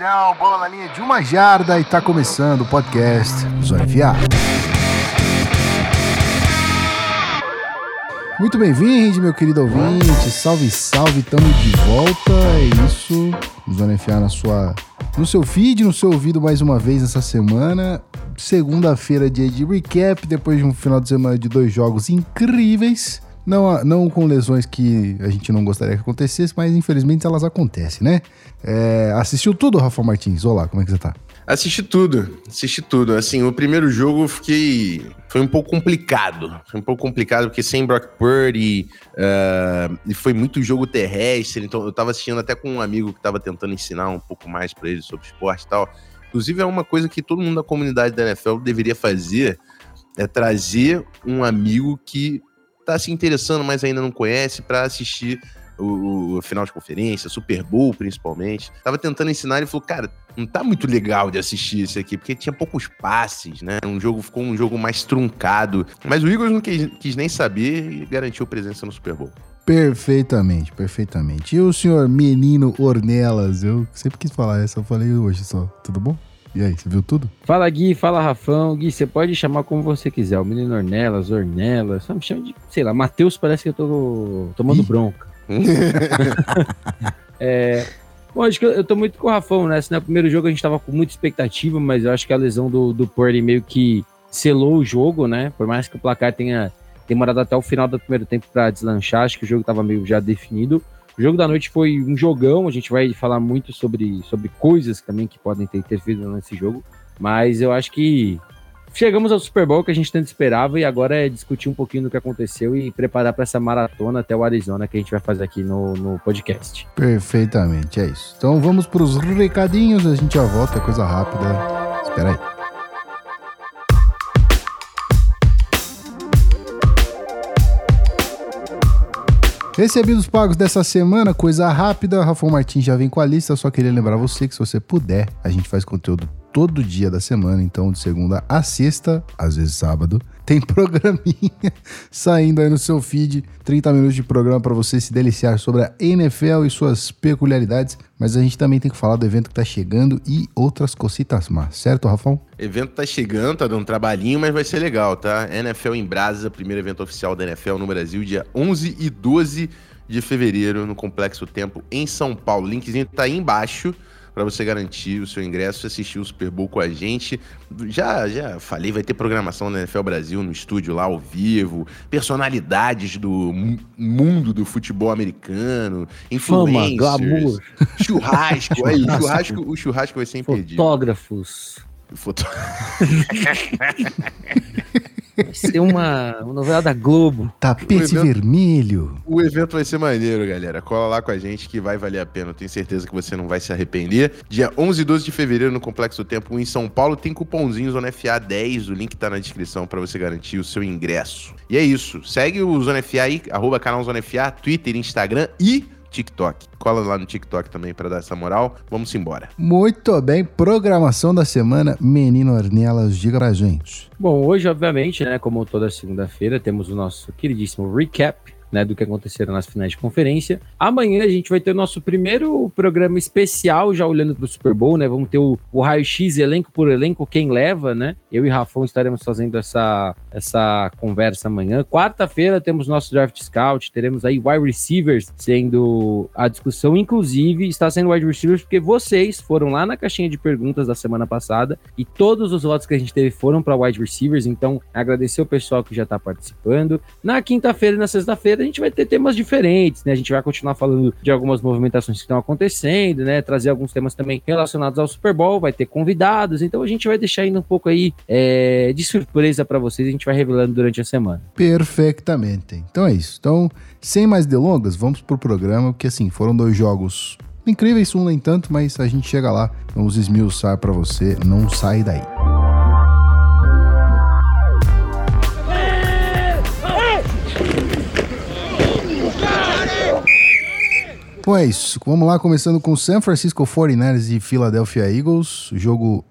touchdown, bola na linha de uma jarda e tá começando o podcast Zona. Muito bem-vindo, meu querido ouvinte. Salve, salve, tamo de volta. É isso. Zona FA na sua, no seu feed, no seu ouvido mais uma vez essa semana. Segunda-feira, dia de recap, depois de um final de semana de dois jogos incríveis. Não, não com lesões que a gente não gostaria que acontecesse, mas infelizmente elas acontecem, né? É, assistiu tudo, Rafa Martins? Olá, como é que você tá? Assisti tudo, assisti tudo. Assim, o primeiro jogo eu fiquei. Foi um pouco complicado. Foi um pouco complicado, porque sem Brock Purdy uh, e foi muito jogo terrestre. Então, eu tava assistindo até com um amigo que tava tentando ensinar um pouco mais para ele sobre esporte e tal. Inclusive, é uma coisa que todo mundo da comunidade da NFL deveria fazer: é trazer um amigo que tá se interessando, mas ainda não conhece, para assistir o, o, final de conferência, Super Bowl principalmente. Tava tentando ensinar e falou, cara, não tá muito legal de assistir esse aqui, porque tinha poucos passes, né? Um jogo ficou um jogo mais truncado. Mas o Eagles não quis, quis nem saber e garantiu presença no Super Bowl. Perfeitamente, perfeitamente. E o senhor Menino Ornelas? Eu sempre quis falar essa, eu falei hoje só. Tudo bom? E aí, você viu tudo? Fala Gui, fala Rafão. Gui, você pode chamar como você quiser. O menino Ornelas, Ornelas. Só me chama de, sei lá, Matheus parece que eu tô tomando Ih. bronca. é, bom, acho que eu, eu tô muito com o Rafão, né? No primeiro jogo a gente tava com muita expectativa, mas eu acho que a lesão do, do Purdy meio que selou o jogo, né? Por mais que o placar tenha demorado até o final do primeiro tempo para deslanchar, acho que o jogo tava meio já definido. O jogo da noite foi um jogão, a gente vai falar muito sobre, sobre coisas também que podem ter interferido nesse jogo, mas eu acho que chegamos ao Super Bowl que a gente tanto esperava e agora é discutir um pouquinho do que aconteceu e preparar para essa maratona até o Arizona que a gente vai fazer aqui no, no podcast. Perfeitamente, é isso. Então vamos para os recadinhos, a gente já volta, é coisa rápida. Espera aí. Recebidos pagos dessa semana, coisa rápida. Rafael Martins já vem com a lista. Só queria lembrar você que se você puder, a gente faz conteúdo todo dia da semana, então de segunda a sexta, às vezes sábado, tem programinha saindo aí no seu feed, 30 minutos de programa para você se deliciar sobre a NFL e suas peculiaridades, mas a gente também tem que falar do evento que tá chegando e outras cositas mais, certo, Rafão? Evento tá chegando, tá dando um trabalhinho, mas vai ser legal, tá? NFL em Brasa, primeiro evento oficial da NFL no Brasil, dia 11 e 12 de fevereiro, no Complexo Tempo, em São Paulo. O linkzinho tá aí embaixo para você garantir o seu ingresso e assistir o Super Bowl com a gente. Já, já falei, vai ter programação da NFL Brasil no estúdio lá ao vivo, personalidades do mundo do futebol americano, influencers, Fama, glamour. churrasco, aí, churrasco, o churrasco vai ser imperdível. Fotógrafos. Foto... Vai ser uma, uma novela da Globo. Tapete o evento, vermelho. O evento vai ser maneiro, galera. Cola lá com a gente que vai valer a pena. Eu tenho certeza que você não vai se arrepender. Dia 11 e 12 de fevereiro no Complexo Tempo em São Paulo tem cupomzinho Zona FA 10. O link tá na descrição para você garantir o seu ingresso. E é isso. Segue o Zona FA aí, arroba canal Zona FA, Twitter, Instagram e TikTok. Cola lá no TikTok também para dar essa moral. Vamos embora. Muito bem, programação da semana, Menino Ornelas, diga pra gente. Bom, hoje, obviamente, né, como toda segunda-feira, temos o nosso queridíssimo recap né, do que aconteceram nas finais de conferência. Amanhã a gente vai ter o nosso primeiro programa especial, já olhando para o Super Bowl, né? Vamos ter o, o raio-x elenco por elenco, quem leva, né? Eu e Rafão estaremos fazendo essa, essa conversa amanhã. Quarta-feira temos nosso Draft Scout, teremos aí wide receivers sendo a discussão, inclusive está sendo wide receivers porque vocês foram lá na caixinha de perguntas da semana passada e todos os votos que a gente teve foram para wide receivers, então agradecer o pessoal que já está participando. Na quinta-feira e na sexta-feira a gente vai ter temas diferentes, né? A gente vai continuar falando de algumas movimentações que estão acontecendo, né? Trazer alguns temas também relacionados ao Super Bowl, vai ter convidados, então a gente vai deixar ainda um pouco aí é, de surpresa para vocês, a gente vai revelando durante a semana. Perfeitamente. Então é isso. Então, sem mais delongas, vamos pro programa, porque assim, foram dois jogos incríveis, um nem tanto, mas a gente chega lá, vamos esmiuçar para você, não sai daí. Bom, é isso. Vamos lá, começando com San Francisco 49ers e Philadelphia Eagles. Jogo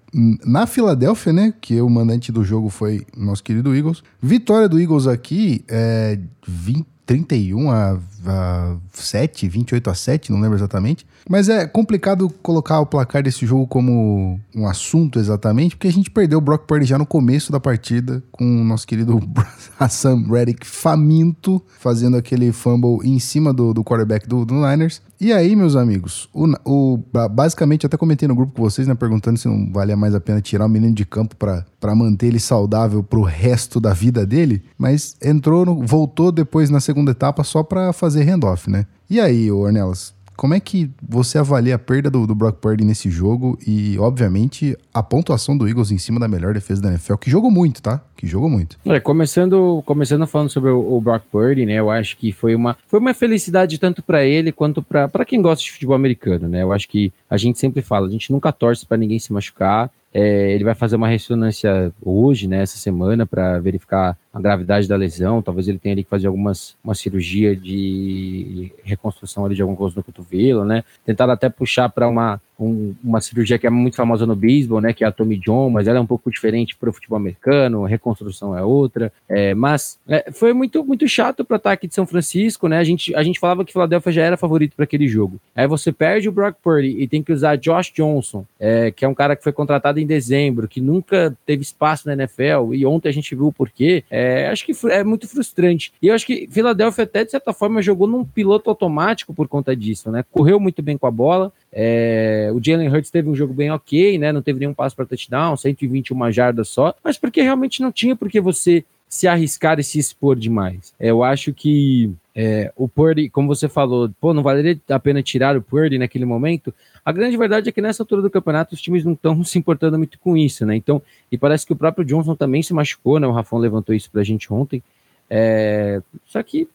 na Filadélfia, né? Que o mandante do jogo foi nosso querido Eagles. Vitória do Eagles aqui é 20, 31 a a 7, 28 a 7, não lembro exatamente. Mas é complicado colocar o placar desse jogo como um assunto exatamente, porque a gente perdeu o Brock Purdy já no começo da partida, com o nosso querido Hassan Reddick faminto, fazendo aquele fumble em cima do, do quarterback do, do Niners. E aí, meus amigos, o, o, basicamente, até comentei no grupo com vocês, né, perguntando se não valia mais a pena tirar o menino de campo para manter ele saudável pro resto da vida dele, mas entrou, no, voltou depois na segunda etapa só para fazer handoff, né? E aí, Ornelas, como é que você avalia a perda do, do Brock Purdy nesse jogo e, obviamente, a pontuação do Eagles em cima da melhor defesa da NFL, que jogou muito, tá? Que jogou muito. É, começando, começando falando sobre o, o, Brock Purdy, né? Eu acho que foi uma, foi uma felicidade tanto para ele quanto para quem gosta de futebol americano, né? Eu acho que a gente sempre fala, a gente nunca torce para ninguém se machucar. É, ele vai fazer uma ressonância hoje, né, essa semana, para verificar a gravidade da lesão. Talvez ele tenha ali que fazer algumas uma cirurgia de reconstrução ali de alguma coisa no cotovelo, né? Tentaram até puxar para uma um, uma cirurgia que é muito famosa no beisebol, né, que é a Tommy John, mas ela é um pouco diferente para o futebol americano, a reconstrução é outra, é, mas é, foi muito muito chato para o ataque de São Francisco, né, a gente, a gente falava que Philadelphia já era favorito para aquele jogo, aí você perde o Brock Purdy e tem que usar Josh Johnson, é, que é um cara que foi contratado em dezembro, que nunca teve espaço na NFL, e ontem a gente viu o porquê, é, acho que é muito frustrante, e eu acho que Philadelphia até de certa forma jogou num piloto automático por conta disso, né, correu muito bem com a bola, é, o Jalen Hurts teve um jogo bem ok, né? Não teve nenhum passo para touchdown, 121 jardas só, mas porque realmente não tinha porque você se arriscar e se expor demais. É, eu acho que é, o Purdy, como você falou, pô, não valeria a pena tirar o Purdy naquele momento. A grande verdade é que nessa altura do campeonato os times não estão se importando muito com isso, né? Então, e parece que o próprio Johnson também se machucou, né? O Rafão levantou isso pra gente ontem. É, só que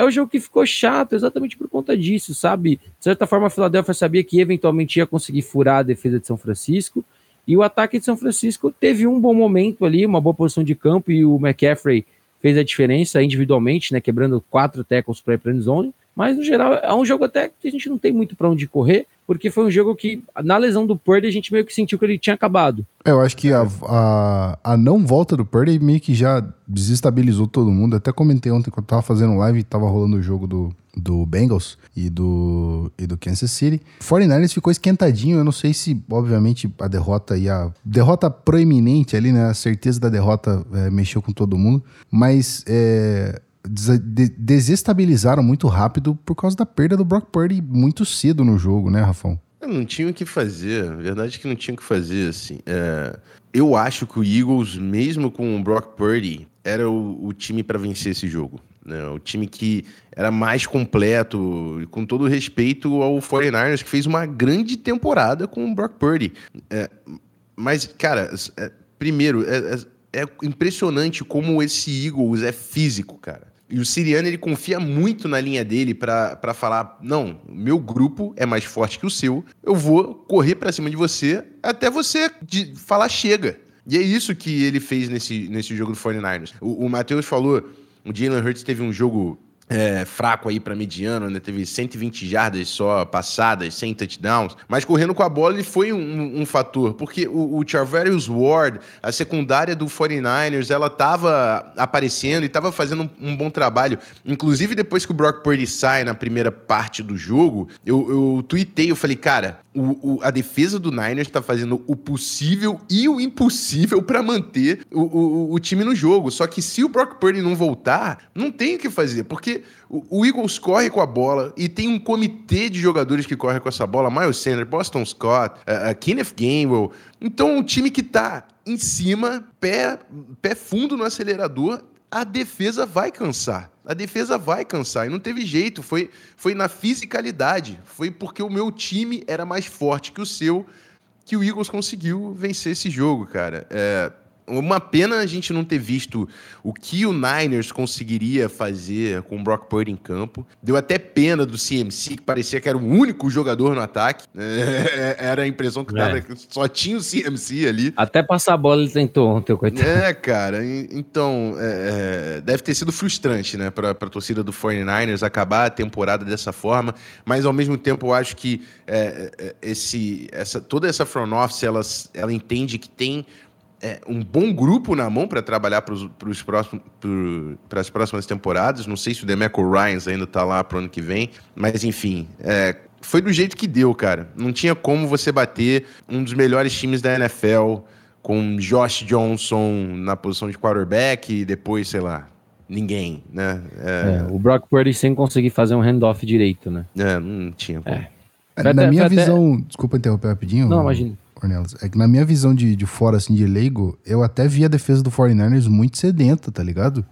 é o jogo que ficou chato exatamente por conta disso, sabe? De certa forma, a Philadelphia sabia que eventualmente ia conseguir furar a defesa de São Francisco, e o ataque de São Francisco teve um bom momento ali, uma boa posição de campo, e o McCaffrey fez a diferença individualmente, né? Quebrando quatro tackles para a zone. Mas, no geral, é um jogo até que a gente não tem muito para onde correr porque foi um jogo que, na lesão do Purdy, a gente meio que sentiu que ele tinha acabado. É, eu acho que a, a, a, não volta do Purdy meio que já desestabilizou todo mundo. Até comentei ontem quando eu tava fazendo live e tava rolando o jogo do, do Bengals e do, e do Kansas City. 49ers ficou esquentadinho. Eu não sei se, obviamente, a derrota e a derrota proeminente ali, né? A certeza da derrota é, mexeu com todo mundo. Mas é, desestabilizaram muito rápido por causa da perda do Brock Purdy muito cedo no jogo, né, Rafão? Não tinha o que fazer, a verdade é que não tinha o que fazer, assim. É, eu acho que o Eagles, mesmo com o Brock Purdy, era o, o time para vencer esse jogo. Né? O time que era mais completo, com todo respeito ao 49ers, que fez uma grande temporada com o Brock Purdy. É, mas, cara, é, primeiro, é, é, é impressionante como esse Eagles é físico, cara. E o Siriano, ele confia muito na linha dele para falar: não, meu grupo é mais forte que o seu, eu vou correr para cima de você até você de falar chega. E é isso que ele fez nesse, nesse jogo do 49ers. O, o Matheus falou: o Jalen Hurts teve um jogo é, fraco aí para mediano, né? Teve 120 jardas só passadas, 100 touchdowns, mas correndo com a bola ele foi um, um fator, porque o, o Ward, a secundária do 49ers, ela tava aparecendo e tava fazendo um, um, bom trabalho. Inclusive, depois que o Brock Purdy sai na primeira parte do jogo, eu, eu tuitei, eu falei, cara, o, o, a defesa do Niners está fazendo o possível e o impossível para manter o, o, o, time no jogo. Só que se o Brock Purdy não voltar, não tem o que fazer, porque o, Eagles corre com a bola e tem um comitê de jogadores que correm com essa bola: Miles Sanders, Boston Scott, uh, uh, Kenneth Gainwell. Então, um time que está em cima, pé, pé fundo no acelerador, a defesa vai cansar. A defesa vai cansar. E não teve jeito. Foi, foi na fisicalidade. Foi porque o meu time era mais forte que o seu que o Eagles conseguiu vencer esse jogo, cara. É, uma pena a gente não ter visto o que o Niners conseguiria fazer com o Brock Purdy em campo. Deu até pena do CMC, que parecia que era o único jogador no ataque. É, era a impressão que é. só tinha o CMC ali. Até passar a bola ele tentou ontem, coitado. É, cara. Então, é, é, deve ter sido frustrante, né, para a torcida do 49ers acabar a temporada dessa forma. Mas, ao mesmo tempo, eu acho que é, esse, essa, toda essa front office, ela, ela entende que tem é, um bom grupo na mão para trabalhar para as próximas temporadas. Não sei se o Demeco Ryans ainda está lá para o ano que vem, mas enfim, é, foi do jeito que deu, cara. Não tinha como você bater um dos melhores times da NFL com Josh Johnson na posição de quarterback e depois, sei lá, ninguém, né? É... É, o Brock Purdy sem conseguir fazer um handoff direito, né? É, não tinha como. É. Na até, minha visão, até... desculpa interromper rapidinho. Não, imagina. É que na minha visão de, de fora, assim, de leigo, eu até vi a defesa do 49ers muito sedenta, tá ligado?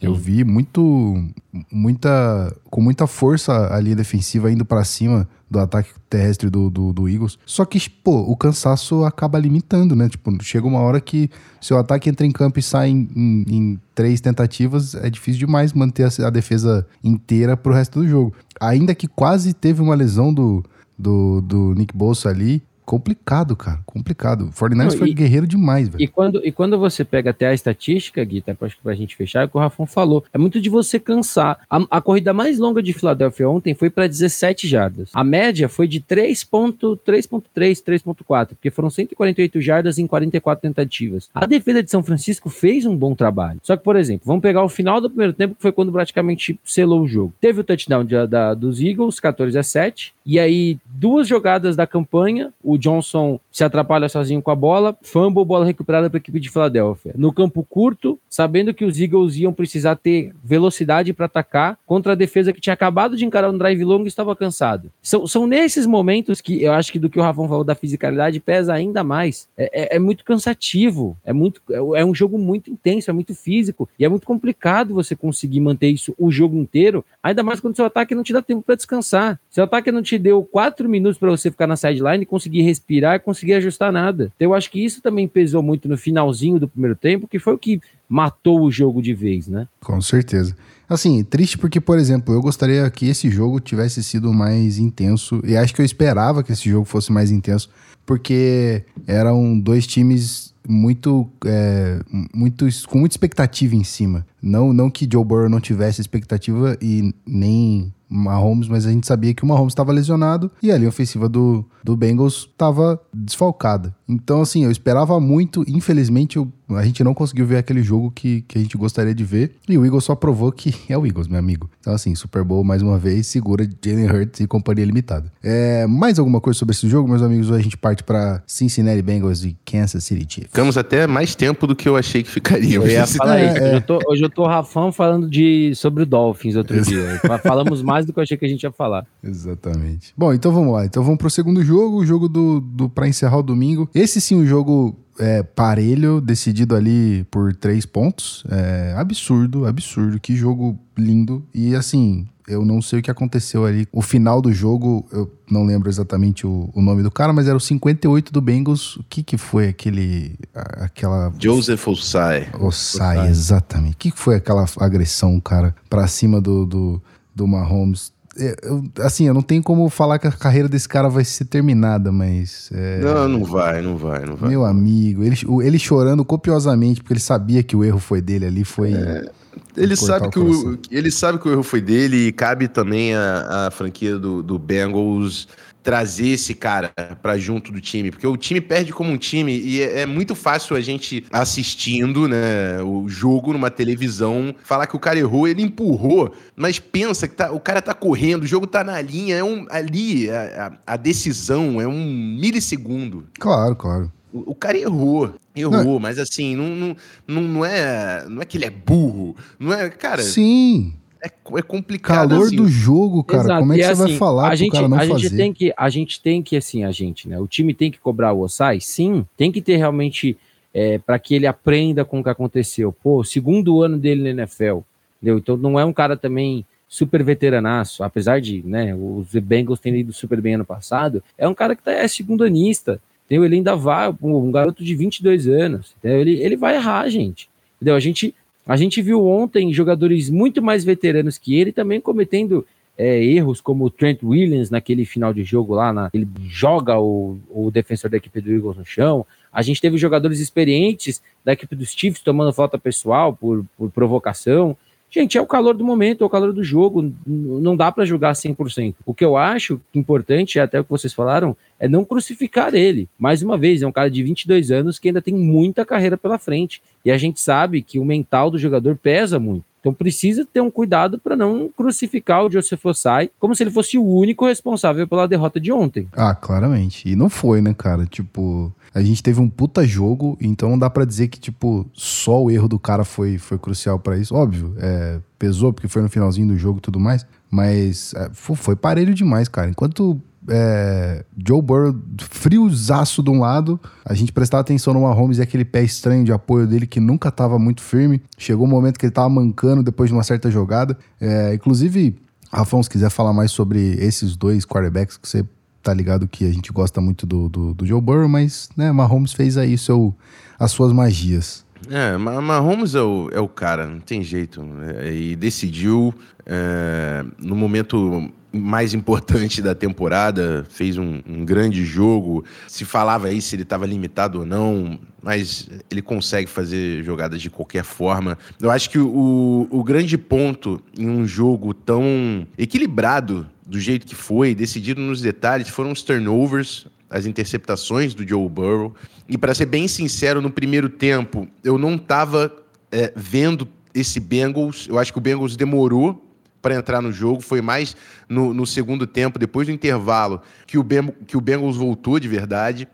Eu vi muito, muita, com muita força ali defensiva indo para cima do ataque terrestre do, do, do, Eagles. Só que, pô, o cansaço acaba limitando, né? Tipo, chega uma hora que seu ataque entra em campo e sai em, em, em três tentativas, é difícil demais manter a, a, defesa inteira pro resto do jogo. Ainda que quase teve uma lesão do, do, do Nick Bolsa ali, complicado, cara. Complicado. O 49 foi guerreiro demais, velho. E quando, e quando você pega até a estatística, Gui, tá, acho que pra gente fechar, é o que o Rafão falou. É muito de você cansar. A, a corrida mais longa de Filadélfia ontem foi para 17 jardas. A média foi de 3.3, 3.4, porque foram 148 jardas em 44 tentativas. A defesa de São Francisco fez um bom trabalho. Só que, por exemplo, vamos pegar o final do primeiro tempo, que foi quando praticamente selou o jogo. Teve o touchdown de, da, dos Eagles, 14 a 7, e aí duas jogadas da campanha, Johnson se atrapalha sozinho com a bola, fumble, bola recuperada para a equipe de Filadélfia. No campo curto, sabendo que os Eagles iam precisar ter velocidade para atacar contra a defesa que tinha acabado de encarar um drive longo e estava cansado. São, são nesses momentos que eu acho que do que o Rafão falou da fisicalidade pesa ainda mais. É, é, é muito cansativo, é, muito, é, é um jogo muito intenso, é muito físico e é muito complicado você conseguir manter isso o jogo inteiro, ainda mais quando seu ataque não te dá tempo para descansar. Seu ataque não te deu quatro minutos para você ficar na sideline e conseguir respirar e conseguir ajustar nada. Então, eu acho que isso também pesou muito no finalzinho do primeiro tempo, que foi o que matou o jogo de vez, né? Com certeza. Assim, triste porque, por exemplo, eu gostaria que esse jogo tivesse sido mais intenso, e acho que eu esperava que esse jogo fosse mais intenso, porque eram dois times muito, é, muito com muita expectativa em cima. Não, não que Joe Burrow não tivesse expectativa e nem Mahomes, mas a gente sabia que o Mahomes estava lesionado e a linha ofensiva do, do Bengals estava desfalcada. Então, assim, eu esperava muito. Infelizmente, eu, a gente não conseguiu ver aquele jogo que, que a gente gostaria de ver. E o Eagles só provou que é o Eagles, meu amigo. Então, assim, Super Bowl, mais uma vez, segura Jalen Hurts e companhia limitada. É, mais alguma coisa sobre esse jogo, meus amigos? Ou a gente parte para Cincinnati Bengals e Kansas City Chiefs? Ficamos até mais tempo do que eu achei que ficaria. Eu ia falar é, isso. É. Hoje, eu tô, hoje eu tô Rafão falando de, sobre o Dolphins outro dia. Falamos mais do que eu achei que a gente ia falar. Exatamente. Bom, então vamos lá. Então vamos pro segundo jogo, o jogo do, do para encerrar o domingo. Esse sim, um jogo é, parelho, decidido ali por três pontos. É, absurdo, absurdo. Que jogo lindo. E assim, eu não sei o que aconteceu ali. O final do jogo, eu não lembro exatamente o, o nome do cara, mas era o 58 do Bengals. O que que foi aquele... aquela... Joseph Osai. Osai, exatamente. O que foi aquela agressão, cara, pra cima do, do, do Mahomes? É, eu, assim, eu não tenho como falar que a carreira desse cara vai ser terminada, mas. É... Não, não vai, não vai, não vai. Meu amigo, ele, ele chorando copiosamente, porque ele sabia que o erro foi dele ali, foi. É, ele sabe, que o, ele sabe que o erro foi dele e cabe também a, a franquia do, do Bengals trazer esse cara para junto do time, porque o time perde como um time e é, é, muito fácil a gente assistindo, né, o jogo numa televisão, falar que o cara errou, ele empurrou, mas pensa que tá, o cara tá correndo, o jogo tá na linha, é um ali a, a, a decisão é um milissegundo. Claro, claro. O, o cara errou. Errou, não. mas assim, não, não, não, é, não é que ele é burro. Não é, cara. Sim é, é complicado. Calor assim. do jogo, cara. Exato. Como é que e você assim, vai falar a gente, cara não a fazer? Gente tem que, a gente tem que, assim, a gente, né? O time tem que cobrar o Osai? Sim. Tem que ter realmente é, para que ele aprenda com o que aconteceu. Pô, segundo ano dele na NFL, entendeu? Então não é um cara também super veteranaço, apesar de, né, os Bengals terem ido super bem ano passado, é um cara que tá, é segundo anista, entendeu? Ele ainda vai, um garoto de 22 anos, entendeu? Ele, ele vai errar, gente, entendeu? A gente a gente viu ontem jogadores muito mais veteranos que ele também cometendo é, erros, como o Trent Williams naquele final de jogo lá, na, ele joga o, o defensor da equipe do Eagles no chão. A gente teve jogadores experientes da equipe dos Chiefs tomando falta pessoal por, por provocação. Gente, é o calor do momento, é o calor do jogo, não dá para julgar 100%. O que eu acho importante, até o que vocês falaram, é não crucificar ele. Mais uma vez, é um cara de 22 anos que ainda tem muita carreira pela frente. E a gente sabe que o mental do jogador pesa muito. Então precisa ter um cuidado para não crucificar o Joseph Ossai como se ele fosse o único responsável pela derrota de ontem. Ah, claramente. E não foi, né, cara? Tipo, a gente teve um puta jogo, então dá para dizer que, tipo, só o erro do cara foi, foi crucial para isso. Óbvio, é, pesou porque foi no finalzinho do jogo e tudo mais, mas é, foi parelho demais, cara. Enquanto é, Joe Burrow friozaço de um lado, a gente prestava atenção no Mahomes e aquele pé estranho de apoio dele que nunca estava muito firme. Chegou um momento que ele estava mancando depois de uma certa jogada. É, inclusive, Rafão, se quiser falar mais sobre esses dois quarterbacks que você tá ligado que a gente gosta muito do, do, do Joe Burrow, mas né, Mahomes fez aí seu, as suas magias. É, Mahomes é o, é o cara, não tem jeito. É, e decidiu é, no momento mais importante da temporada, fez um, um, grande jogo. Se falava aí se ele estava limitado ou não, mas ele consegue fazer jogadas de qualquer forma. Eu acho que o, o grande ponto em um jogo tão equilibrado do jeito que foi, decidido nos detalhes, foram os turnovers, as interceptações do Joe Burrow. E para ser bem sincero, no primeiro tempo, eu não estava é, vendo esse Bengals. Eu acho que o Bengals demorou para entrar no jogo. Foi mais no, no, segundo tempo, depois do intervalo, que o, ben, que o Bengals voltou de verdade.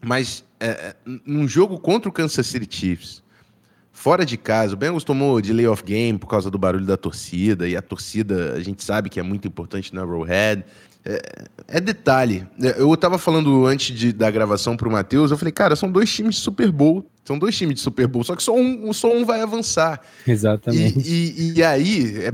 Mas é, é, num jogo contra o Kansas City Chiefs, fora de casa, o Bengals tomou delay of game por causa do barulho da torcida, e a torcida a gente sabe que é muito importante na Arrowhead. É, é detalhe. É, eu estava falando antes de, da gravação para o Matheus, eu falei, cara, são dois times de Super Bowl. São dois times de Super Bowl, só que só um, só um vai avançar. Exatamente. E, e, e aí, é,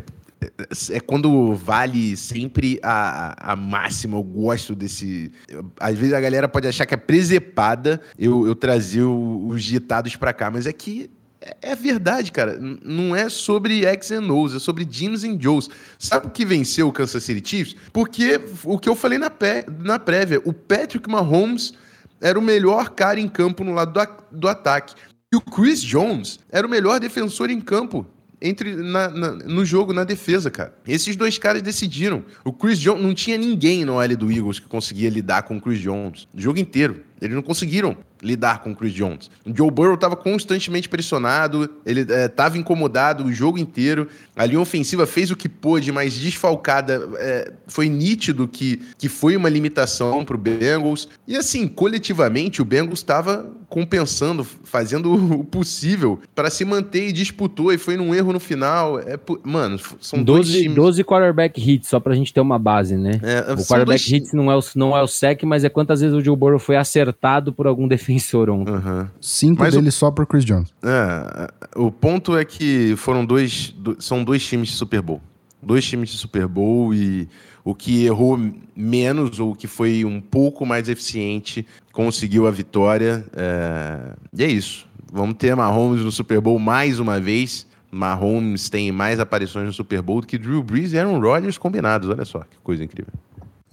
é quando vale sempre a, a máxima. Eu gosto desse. Às vezes a galera pode achar que é presepada eu, eu trazer os ditados para cá, mas é que é, é verdade, cara. Não é sobre X and O's, é sobre Jeans and Joes. Sabe o que venceu o Kansas City Chiefs? Porque o que eu falei na, pé, na prévia, o Patrick Mahomes era o melhor cara em campo no lado do, do ataque. E o Chris Jones era o melhor defensor em campo entre na, na, no jogo, na defesa, cara. Esses dois caras decidiram. O Chris Jones não tinha ninguém no L do Eagles que conseguia lidar com o Chris Jones o jogo inteiro. Eles não conseguiram lidar com o Chris Jones. O Joe Burrow estava constantemente pressionado, ele estava é, incomodado o jogo inteiro. A linha ofensiva fez o que pôde, mas desfalcada. É, foi nítido que, que foi uma limitação para o Bengals. E assim, coletivamente, o Bengals estava compensando, fazendo o possível para se manter e disputou. E foi num erro no final. É, mano, são 12, dois times... 12 quarterback hits, só para a gente ter uma base, né? É, o quarterback dois... hits não é o, não é o sec, mas é quantas vezes o Joe Burrow foi acertado por algum defensor ontem. Uhum. Cinco mas deles o... só por Chris Jones. É, o ponto é que foram dois, são dois times de Super Bowl. Dois times de Super Bowl e o que errou menos ou o que foi um pouco mais eficiente conseguiu a vitória. É... E é isso. Vamos ter Mahomes no Super Bowl mais uma vez. Mahomes tem mais aparições no Super Bowl do que Drew Brees e Aaron Rodgers combinados. Olha só que coisa incrível.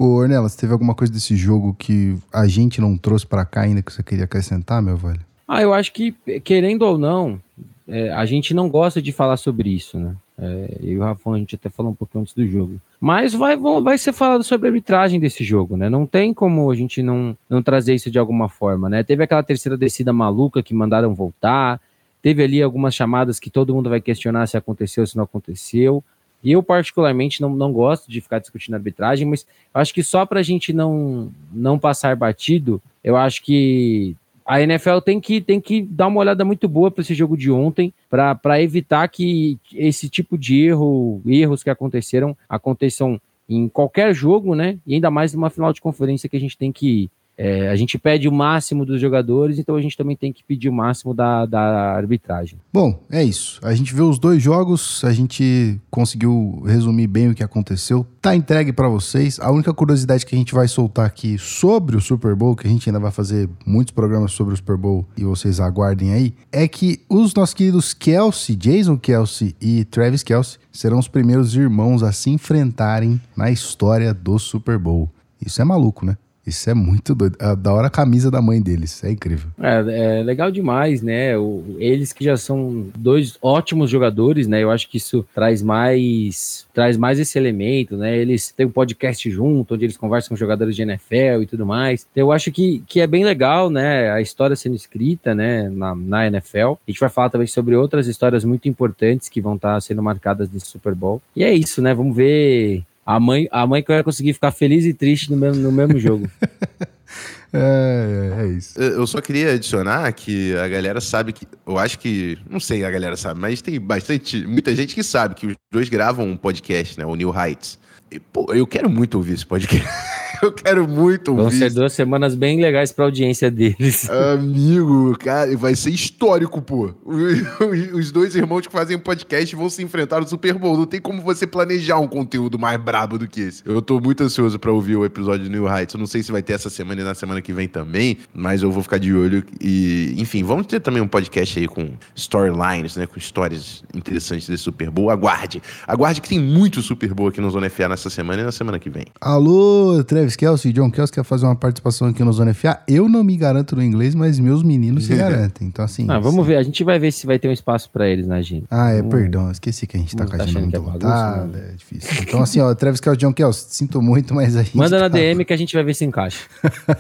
Ô, Ornelas, teve alguma coisa desse jogo que a gente não trouxe para cá ainda que você queria acrescentar, meu velho? Ah, eu acho que, querendo ou não, é, a gente não gosta de falar sobre isso, né? É, eu e o Rafa, a gente até falou um pouquinho antes do jogo. Mas vai, vai ser falado sobre a arbitragem desse jogo, né? Não tem como a gente não, não trazer isso de alguma forma, né? Teve aquela terceira descida maluca que mandaram voltar, teve ali algumas chamadas que todo mundo vai questionar se aconteceu ou se não aconteceu. Eu, particularmente, não, não gosto de ficar discutindo arbitragem, mas acho que só para a gente não, não passar batido, eu acho que a NFL tem que, tem que dar uma olhada muito boa para esse jogo de ontem, para evitar que esse tipo de erro, erros que aconteceram, aconteçam em qualquer jogo, né? E ainda mais numa final de conferência que a gente tem que é, a gente pede o máximo dos jogadores, então a gente também tem que pedir o máximo da, da arbitragem. Bom, é isso. A gente viu os dois jogos, a gente conseguiu resumir bem o que aconteceu. Tá entregue para vocês. A única curiosidade que a gente vai soltar aqui sobre o Super Bowl, que a gente ainda vai fazer muitos programas sobre o Super Bowl e vocês aguardem aí, é que os nossos queridos Kelsey, Jason Kelsey e Travis Kelsey serão os primeiros irmãos a se enfrentarem na história do Super Bowl. Isso é maluco, né? Isso é muito doido. É da hora a camisa da mãe deles. É incrível. É, é legal demais, né? O, eles que já são dois ótimos jogadores, né? Eu acho que isso traz mais traz mais esse elemento, né? Eles têm um podcast junto, onde eles conversam com jogadores de NFL e tudo mais. Então, eu acho que, que é bem legal, né? A história sendo escrita, né? Na, na NFL. A gente vai falar também sobre outras histórias muito importantes que vão estar sendo marcadas nesse Super Bowl. E é isso, né? Vamos ver a mãe, a mãe que vai conseguir ficar feliz e triste no mesmo, no mesmo jogo. É, é, é, isso. Eu só queria adicionar que a galera sabe que. Eu acho que. Não sei a galera sabe, mas tem bastante. Muita gente que sabe que os dois gravam um podcast, né? O New Heights. E, pô, eu quero muito ouvir esse podcast. eu quero muito ouvir. Vão ser duas semanas bem legais pra audiência deles. Amigo, cara, vai ser histórico, pô. Os dois irmãos que fazem podcast vão se enfrentar no Super Bowl. Não tem como você planejar um conteúdo mais brabo do que esse. Eu tô muito ansioso pra ouvir o episódio de New Heights. Eu não sei se vai ter essa semana e na semana que vem também, mas eu vou ficar de olho. E, enfim, vamos ter também um podcast aí com storylines, né? Com histórias interessantes desse Super Bowl. Aguarde. Aguarde que tem muito Super Bowl aqui no Zona FA nessa semana e na semana que vem. Alô, Travis Kelsey, John Kelsey quer fazer uma participação aqui no Zona FA. Eu não me garanto no inglês, mas meus meninos se garantem. Então, assim. Ah, vamos ver. A gente vai ver se vai ter um espaço para eles na agenda. Ah, é, perdão. Esqueci que a gente tá com a agenda muito é lotada. É difícil. Então, assim, ó, Travis Kelsey, John Kelsey, sinto muito, mas a gente. Manda tá... na DM que a gente vai ver se encaixa.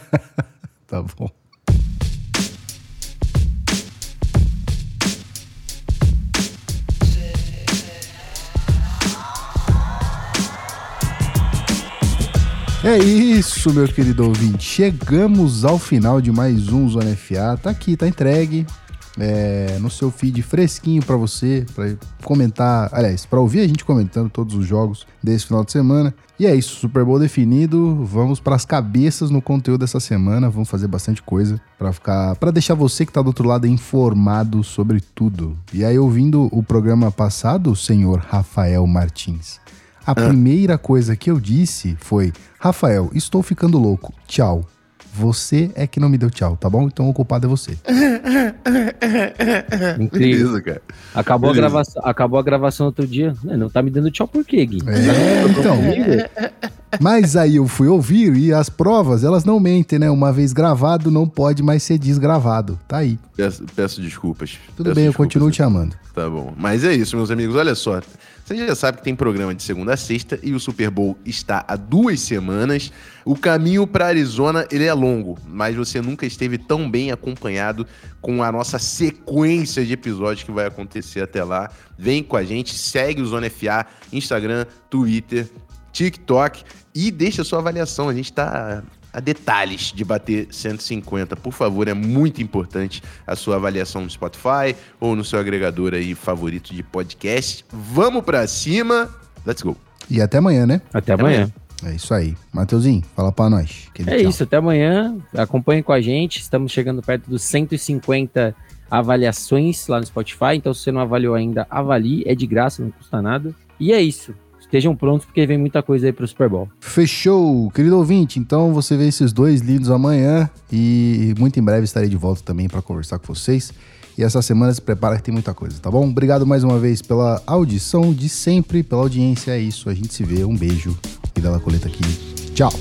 tá bom. É isso, meu querido ouvinte. Chegamos ao final de mais um Zona FA. Tá aqui, tá entregue. É, no seu feed fresquinho para você, para comentar, aliás, para ouvir a gente comentando todos os jogos desse final de semana. E é isso, Super Bowl definido. Vamos para as cabeças no conteúdo dessa semana. Vamos fazer bastante coisa para ficar, para deixar você que tá do outro lado informado sobre tudo. E aí ouvindo o programa passado, o senhor Rafael Martins, a ah. primeira coisa que eu disse foi: Rafael, estou ficando louco. Tchau. Você é que não me deu tchau, tá bom? Então o culpado é você. Incrível. Beleza, cara. Acabou, Beleza. A gravação, acabou a gravação outro dia. Não tá me dando tchau por quê, Gui? É, então. Mas aí eu fui ouvir e as provas, elas não mentem, né? Uma vez gravado, não pode mais ser desgravado. Tá aí. Peço, peço desculpas. Tudo peço bem, desculpas. eu continuo te amando. Tá bom. Mas é isso, meus amigos. Olha só. Você já sabe que tem programa de segunda a sexta e o Super Bowl está há duas semanas. O caminho para Arizona ele é longo, mas você nunca esteve tão bem acompanhado com a nossa sequência de episódios que vai acontecer até lá. Vem com a gente, segue o Zona FA, Instagram, Twitter, TikTok e deixa sua avaliação. A gente está a detalhes de bater 150. Por favor, é muito importante a sua avaliação no Spotify ou no seu agregador aí favorito de podcast. Vamos para cima. Let's go. E até amanhã, né? Até, até amanhã. amanhã. É isso aí. Mateuzinho, fala para nós. é tchau. isso, até amanhã. Acompanhe com a gente. Estamos chegando perto dos 150 avaliações lá no Spotify. Então, se você não avaliou ainda, avalie. É de graça, não custa nada. E é isso estejam prontos porque vem muita coisa aí pro Super Bowl. Fechou, querido ouvinte. Então você vê esses dois lindos amanhã e muito em breve estarei de volta também para conversar com vocês. E essa semana se prepara que tem muita coisa, tá bom? Obrigado mais uma vez pela audição de sempre, pela audiência. É isso, a gente se vê. Um beijo e dá coleta aqui. Tchau.